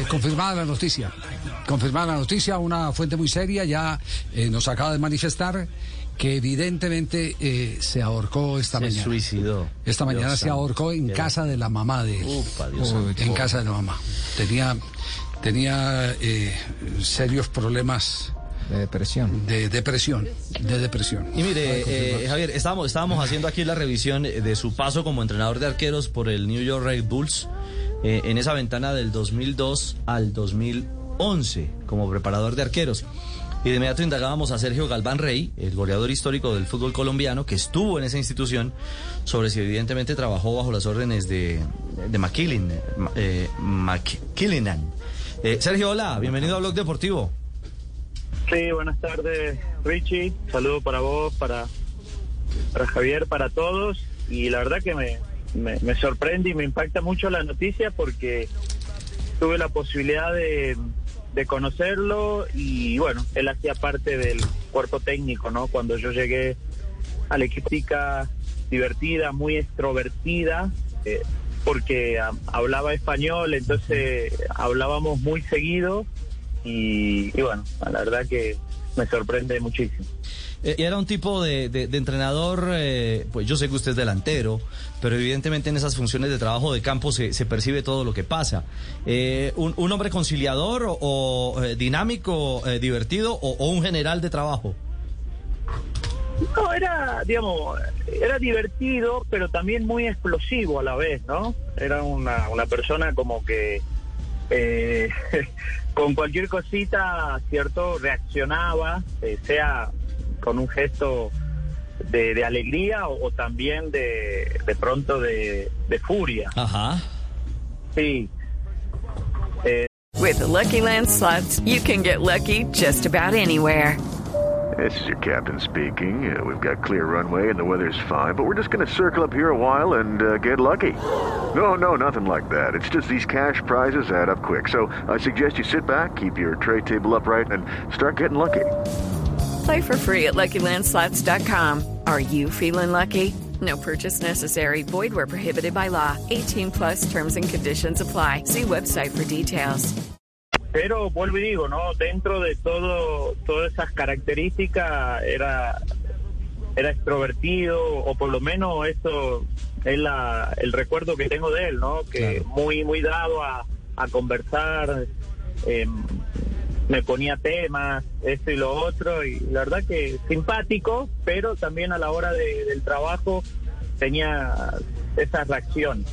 Eh, confirmada la noticia. Confirmada la noticia, una fuente muy seria ya eh, nos acaba de manifestar que evidentemente eh, se ahorcó esta Se mañana. suicidó. Esta mañana Dios se ahorcó en Dios. casa de la mamá de él. Upa, Dios santo. en casa de la mamá. Tenía, tenía eh, serios problemas De depresión. de depresión. De depresión. Y mire, eh. Javier, estábamos, estábamos haciendo aquí la revisión de su paso como entrenador de arqueros por el New York Red Bulls eh, en esa ventana del 2002 al 2011 como preparador de arqueros. Y de inmediato indagábamos a Sergio Galván Rey, el goleador histórico del fútbol colombiano, que estuvo en esa institución, sobre si evidentemente trabajó bajo las órdenes de, de McKillin, eh, McKillinan. Eh, Sergio, hola, bienvenido a Blog Deportivo. Sí, buenas tardes, Richie. Saludo para vos, para, para Javier, para todos. Y la verdad que me, me, me sorprende y me impacta mucho la noticia porque tuve la posibilidad de, de conocerlo y bueno, él hacía parte del cuerpo técnico, ¿no? Cuando yo llegué a la equipica divertida, muy extrovertida, eh, porque ah, hablaba español, entonces hablábamos muy seguido y, y bueno, la verdad que me sorprende muchísimo. Eh, era un tipo de, de- entrenador, eh, pues yo sé que usted es delantero, pero evidentemente en esas funciones de trabajo de campo se, se percibe todo lo que pasa. Eh, un, hombre conciliador o, eh, dinámico, divertido o, un general de trabajo? No, era, digamos, era divertido, pero también muy explosivo a la vez, ¿no? Era una, una persona como que con cualquier cosita, ¿cierto? Reaccionaba, sea con un gesto de, de alegría o, o también de, de pronto de, de furia. Ajá. Sí. With the Lucky Land slots, you can get lucky just about anywhere. This is your captain speaking. Uh, we've got clear runway and the weather's fine, but we're just going to circle up here a while and uh, get lucky. No, no, nothing like that. It's just these cash prizes add up quick. So I suggest you sit back, keep your tray table upright, and start getting lucky. Play for free at LuckyLandSlots.com. Are you feeling lucky? No purchase necessary. Void where prohibited by law. 18 plus terms and conditions apply. See website for details. Pero vuelvo y digo, ¿no? Dentro de todo, todas esas características era, era extrovertido, o por lo menos eso es la, el recuerdo que tengo de él, ¿no? Que Claro. muy, muy dado a, a conversar, eh, me ponía temas, esto y lo otro, y la verdad que simpático, pero también a la hora de- del trabajo tenía esa reacción.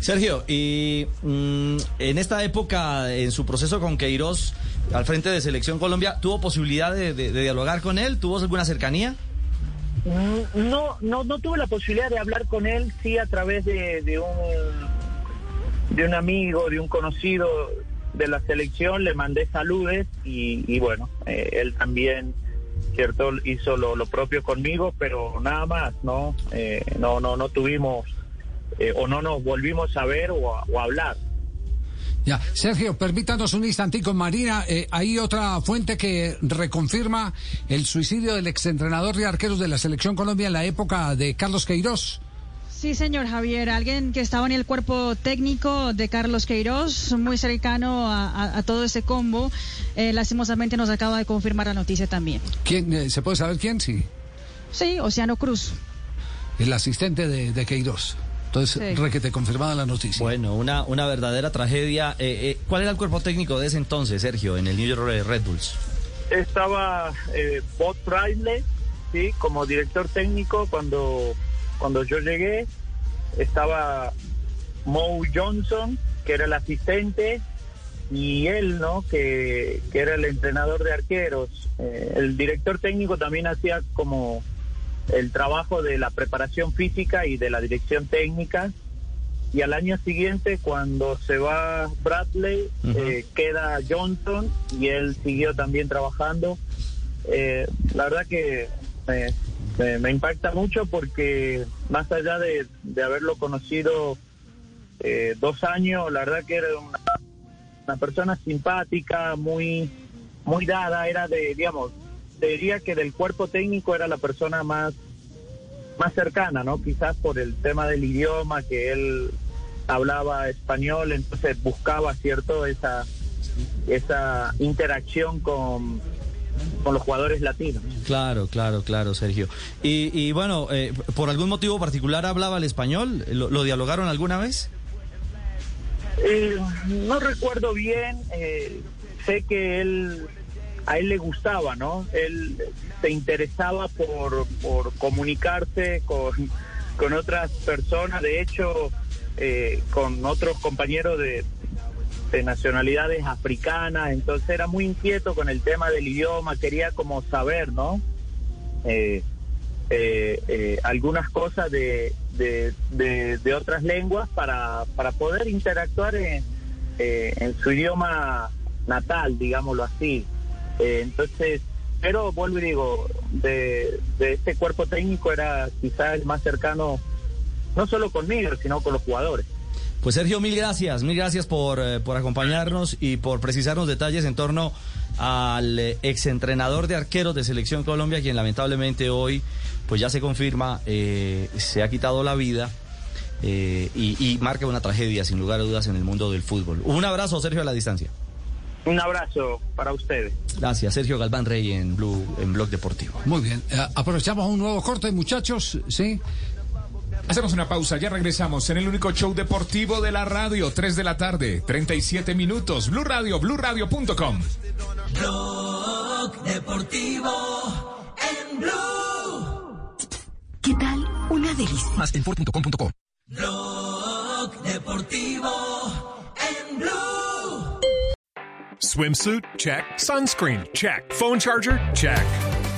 Sergio, y mm, en esta época, en su proceso con Queiroz, al frente de Selección Colombia, ¿tuvo posibilidad de, de- de dialogar con él? ¿Tuvo alguna cercanía? Mm, No, no, no tuve la posibilidad de hablar con él, sí a través de, de un de un amigo, de un conocido de la selección, le mandé saludes y, y bueno, eh, él también, cierto, hizo lo, propio conmigo, pero nada más, no, Eh, no, no, no tuvimos eh, o no nos volvimos a ver o a, o a hablar. Ya, Sergio, permítanos un instantico, Marina. eh, hay otra fuente que reconfirma el suicidio del exentrenador de arqueros de la Selección Colombia en la época de Carlos Queiroz. Sí, señor Javier, alguien que estaba en el cuerpo técnico de Carlos Queiroz, muy cercano a, a- a todo ese combo, eh, lastimosamente nos acaba de confirmar la noticia también. ¿Quién, eh, ¿Se puede saber quién? Sí, Sí, Oceano Cruz. el asistente de, de Queiroz. Entonces, Sí. requete confirmada la noticia. Bueno, una, una verdadera tragedia. Eh, eh, ¿Cuál era el cuerpo técnico de ese entonces, Sergio, en el New York Red Bulls? estaba eh, Bob Price, sí, como director técnico cuando cuando yo llegué. Estaba Moe Johnson, que era el asistente, y él, ¿no? Que, que era el entrenador de arqueros. Eh, el director técnico también hacía como el trabajo de la preparación física y de la dirección técnica. y al año siguiente, cuando se va Bradley, eh, queda Johnson y él siguió también trabajando. Eh, la verdad que me, impacta mucho porque más allá de, haberlo conocido eh, dos años, la verdad que era una, una, persona simpática, muy, muy dada, era de, digamos, diría que del cuerpo técnico era la persona más más cercana, ¿no? Quizás por el tema del idioma, que él hablaba español, entonces buscaba, ¿cierto? Esa, esa interacción con, con los jugadores latinos. Claro, claro, claro, Sergio. Y, y bueno, eh, ¿por algún motivo particular hablaba el español? ¿Lo, dialogaron alguna vez? Eh, no recuerdo bien, eh, sé que él a él le gustaba, ¿no? Él se interesaba por, por comunicarse con, con otras personas, de hecho, eh, con otros compañeros de, de nacionalidades africanas, entonces era muy inquieto con el tema del idioma, quería como saber, ¿no? Eh, eh, algunas cosas de, de, de, otras lenguas para, para poder interactuar en, en su idioma natal, digámoslo así. Eh, entonces, pero vuelvo y digo, de, este cuerpo técnico era quizá el más cercano, no solo conmigo, sino con los jugadores. Pues Sergio, mil gracias, mil gracias por, eh, por acompañarnos y por precisarnos detalles en torno al eh, exentrenador de arqueros de Selección Colombia, quien lamentablemente hoy, pues ya se confirma, se ha quitado la vida. y, y marca una tragedia, sin lugar a dudas, en el mundo del fútbol. Un abrazo, Sergio, a la distancia. Un abrazo para ustedes. Gracias, Sergio Galván Rey en Blue en Blog Deportivo. Muy bien, eh, aprovechamos un nuevo corte, muchachos, ¿sí? Hacemos una pausa, ya regresamos en el único show deportivo de la radio, 3 de la tarde, 37 minutos, Blue Radio, BlueRadio.com. Blog Deportivo en Blue. ¿Qué tal? Una delicia. Más en Ford.com.co. Blog Deportivo en Blue. Swimsuit? Check. Sunscreen? Check. Phone charger? Check.